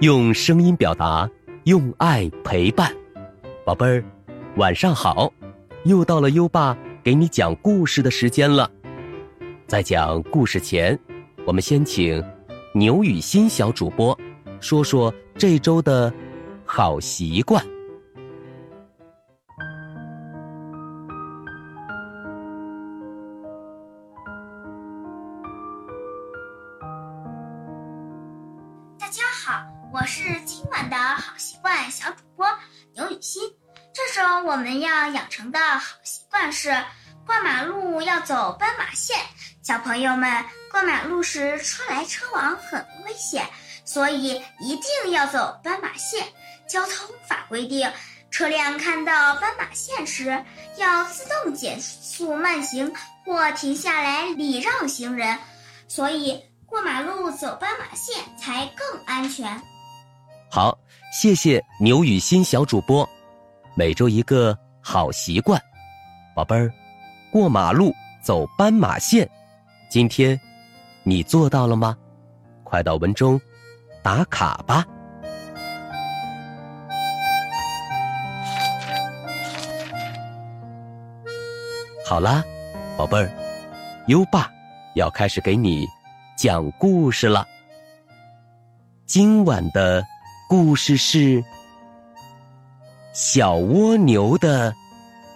用声音表达，用爱陪伴。宝贝儿，晚上好！又到了优爸给你讲故事的时间了。在讲故事前，我们先请牛雨欣小主播说说这周的好习惯。成的好习惯是过马路要走斑马线。小朋友们，过马路时车来车往很危险，所以一定要走斑马线。交通法规定，车辆看到斑马线时要自动减速慢行或停下来礼让行人。所以。过马路走斑马线才更安全。好，谢谢牛雨欣小主播。每周一个好习惯，宝贝儿，过马路走斑马线，今天你做到了吗？快到文中打卡吧。好啦，宝贝儿，优爸要开始给你。讲故事了。今晚的故事是小蜗牛的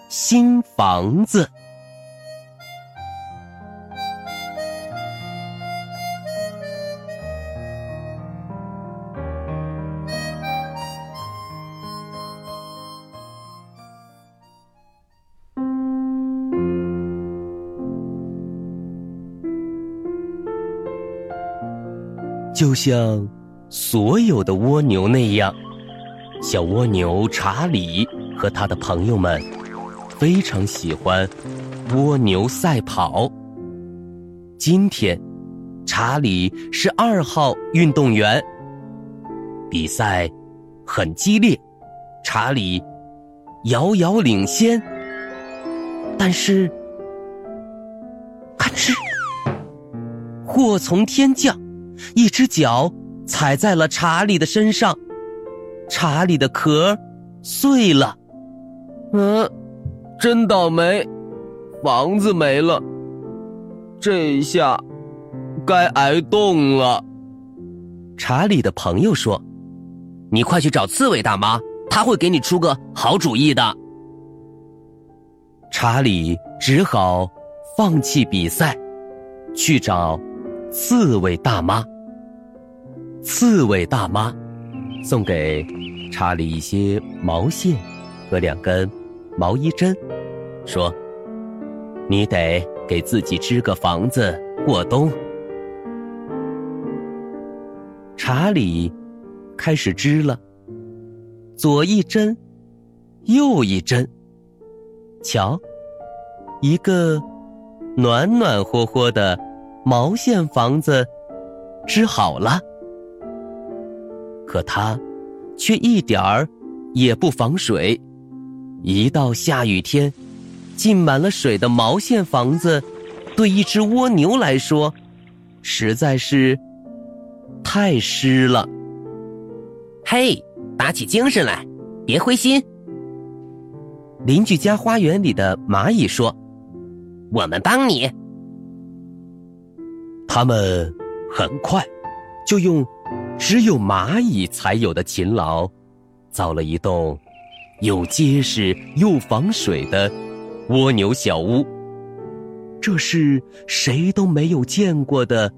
新房子。就像所有的蜗牛那样，小蜗牛查理和他的朋友们非常喜欢蜗牛赛跑。今天，查理是二号运动员，比赛很激烈，查理遥遥领先，但是，咔哧，祸从天降。一只脚踩在了查理的身上，查理的壳碎了。嗯，真倒霉，房子没了。这下该挨冻了。查理的朋友说：“你快去找刺猬大妈，她会给你出个好主意的。”查理只好放弃比赛，去找。刺猬大妈，刺猬大妈送给查理一些毛线和两根毛衣针，说：“你得给自己织个房子过冬。”查理开始织了，左一针，右一针，瞧，一个暖暖和和的。毛线房子织好了，可它却一点儿也不防水。一到下雨天，浸满了水的毛线房子，对一只蜗牛来说，实在是太湿了。嘿，打起精神来，别灰心。邻居家花园里的蚂蚁说：“我们帮你。”他们很快就用只有蚂蚁才有的勤劳，造了一栋又结实又防水的蜗牛小屋。这是谁都没有见过的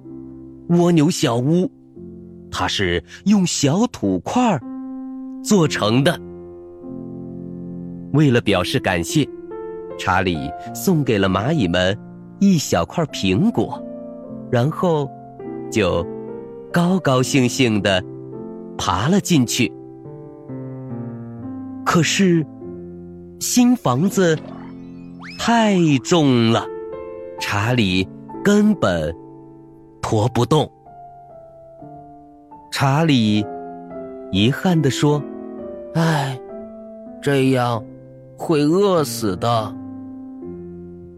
蜗牛小屋，它是用小土块做成的。为了表示感谢，查理送给了蚂蚁们一小块苹果。然后，就高高兴兴的爬了进去。可是，新房子太重了，查理根本拖不动。查理遗憾地说：“唉，这样会饿死的。”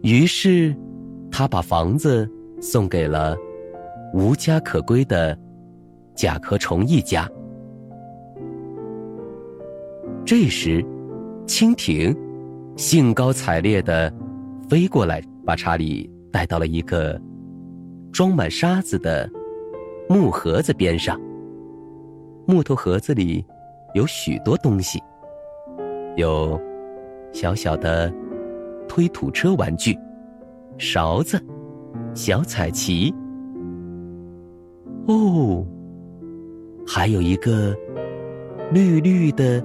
于是，他把房子。送给了无家可归的甲壳虫一家，这时，蜻蜓兴高采烈的飞过来，把查理带到了一个装满沙子的木盒子边上。木头盒子里有许多东西，有小小的推土车玩具、勺子、小彩旗。哦，还有一个绿绿的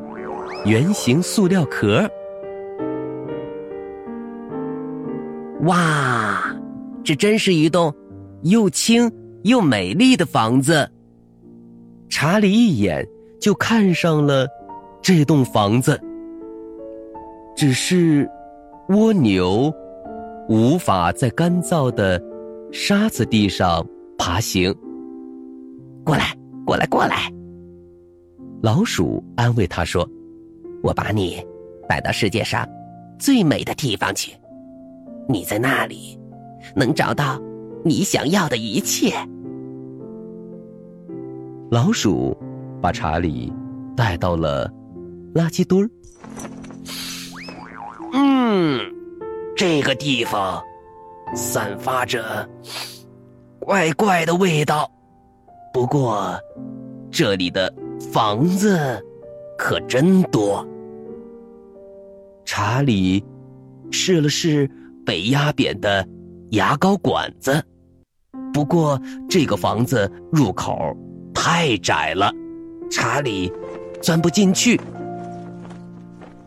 圆形塑料壳。哇，这真是一栋又轻又美丽的房子。查理一眼就看上了这栋房子，只是蜗牛无法在干燥的沙子地上爬行。过来，过来，过来！老鼠安慰他说：“我把你带到世界上最美的地方去，你在那里能找到你想要的一切。”老鼠把查理带到了垃圾堆儿。嗯，这个地方散发着怪怪的味道。不过，这里的房子可真多。查理试了试被压扁的牙膏管子，不过这个房子入口太窄了，查理钻不进去。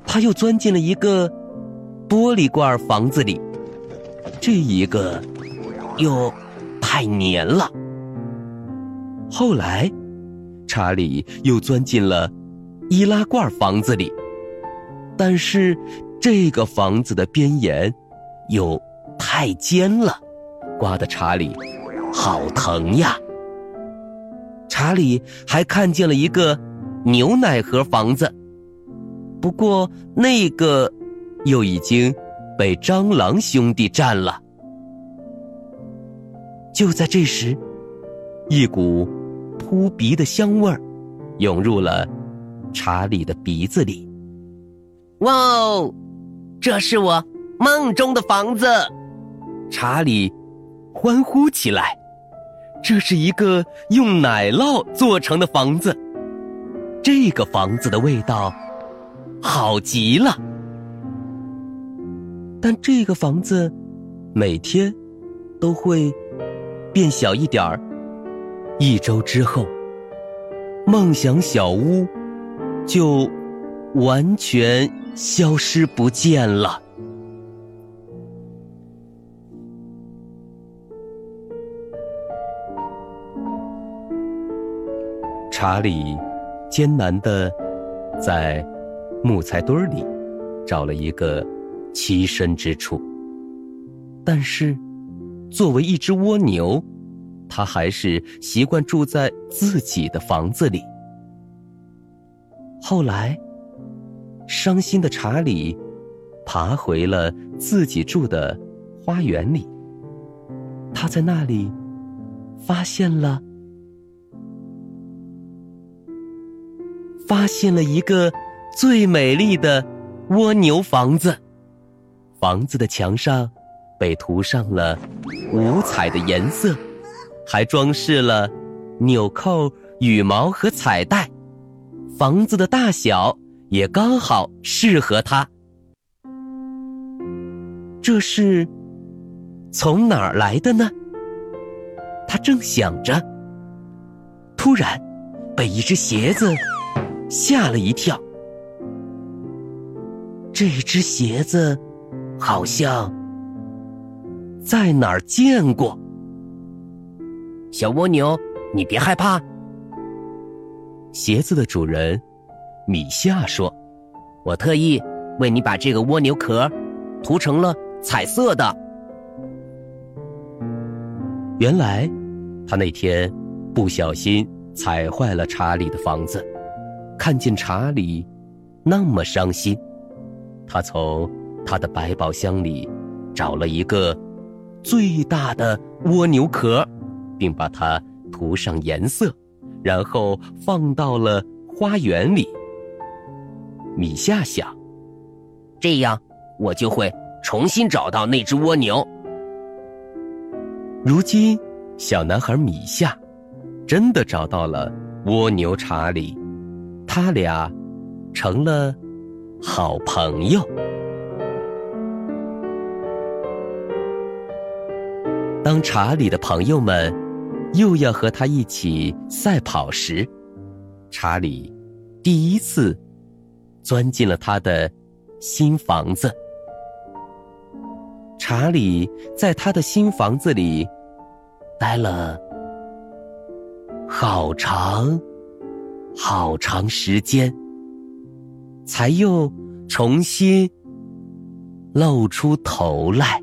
他又钻进了一个玻璃罐房子里，这一个又太黏了。后来，查理又钻进了易拉罐房子里，但是这个房子的边沿又太尖了，刮得查理好疼呀。查理还看见了一个牛奶盒房子，不过那个又已经被蟑螂兄弟占了。就在这时，一股。扑鼻的香味儿涌入了查理的鼻子里。哇哦，这是我梦中的房子！查理欢呼起来。这是一个用奶酪做成的房子。这个房子的味道好极了。但这个房子每天都会变小一点儿。一周之后，梦想小屋就完全消失不见了。查理艰难的在木材堆里找了一个栖身之处，但是作为一只蜗牛。他还是习惯住在自己的房子里。后来，伤心的查理爬回了自己住的花园里。他在那里发现了，发现了一个最美丽的蜗牛房子。房子的墙上被涂上了五彩的颜色。还装饰了纽扣、羽毛和彩带，房子的大小也刚好适合它。这是从哪儿来的呢？他正想着，突然被一只鞋子吓了一跳。这只鞋子好像在哪儿见过。小蜗牛，你别害怕。鞋子的主人米夏说：“我特意为你把这个蜗牛壳涂成了彩色的。”原来，他那天不小心踩坏了查理的房子。看见查理那么伤心，他从他的百宝箱里找了一个最大的蜗牛壳。并把它涂上颜色，然后放到了花园里。米夏想：“这样我就会重新找到那只蜗牛。”如今，小男孩米夏真的找到了蜗牛查理，他俩成了好朋友。当查理的朋友们又要和他一起赛跑时，查理第一次钻进了他的新房子。查理在他的新房子里待了好长、好长时间，才又重新露出头来。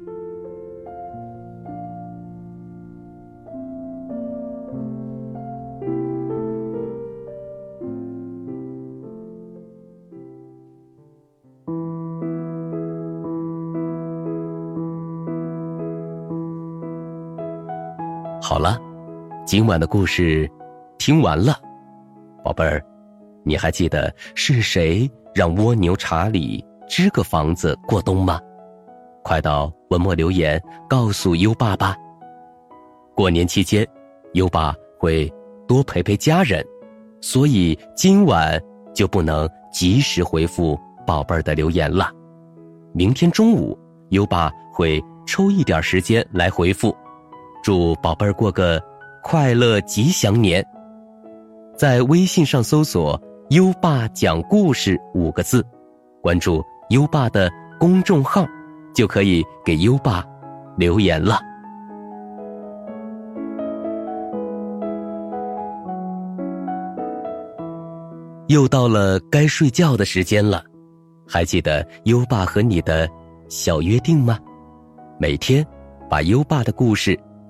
好了，今晚的故事听完了，宝贝儿，你还记得是谁让蜗牛查理支个房子过冬吗？快到文末留言告诉优爸吧。过年期间，优爸会多陪陪家人，所以今晚就不能及时回复宝贝儿的留言了。明天中午，优爸会抽一点时间来回复。祝宝贝儿过个快乐吉祥年！在微信上搜索“优爸讲故事”五个字，关注优爸的公众号，就可以给优爸留言了。又到了该睡觉的时间了，还记得优爸和你的小约定吗？每天把优爸的故事。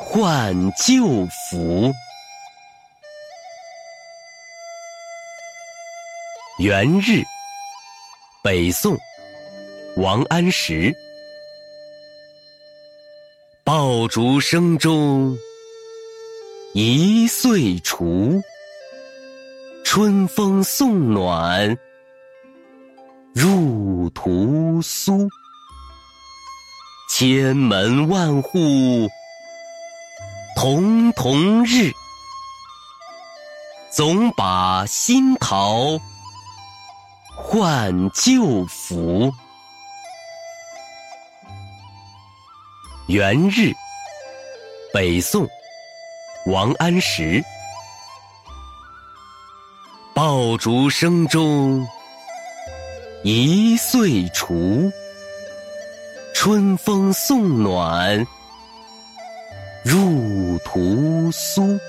换旧符。元日，北宋，王安石。爆竹声中一岁除，春风送暖入屠苏。千门万户。曈曈日，总把新桃换旧符。元日，北宋，王安石。爆竹声中一岁除，春风送暖。入屠苏，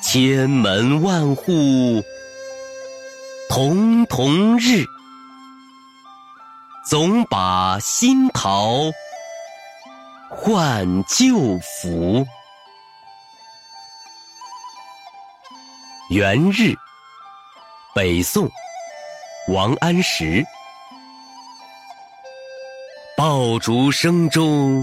千门万户曈曈日，总把新桃换旧符。元日，北宋，王安石。爆竹声中。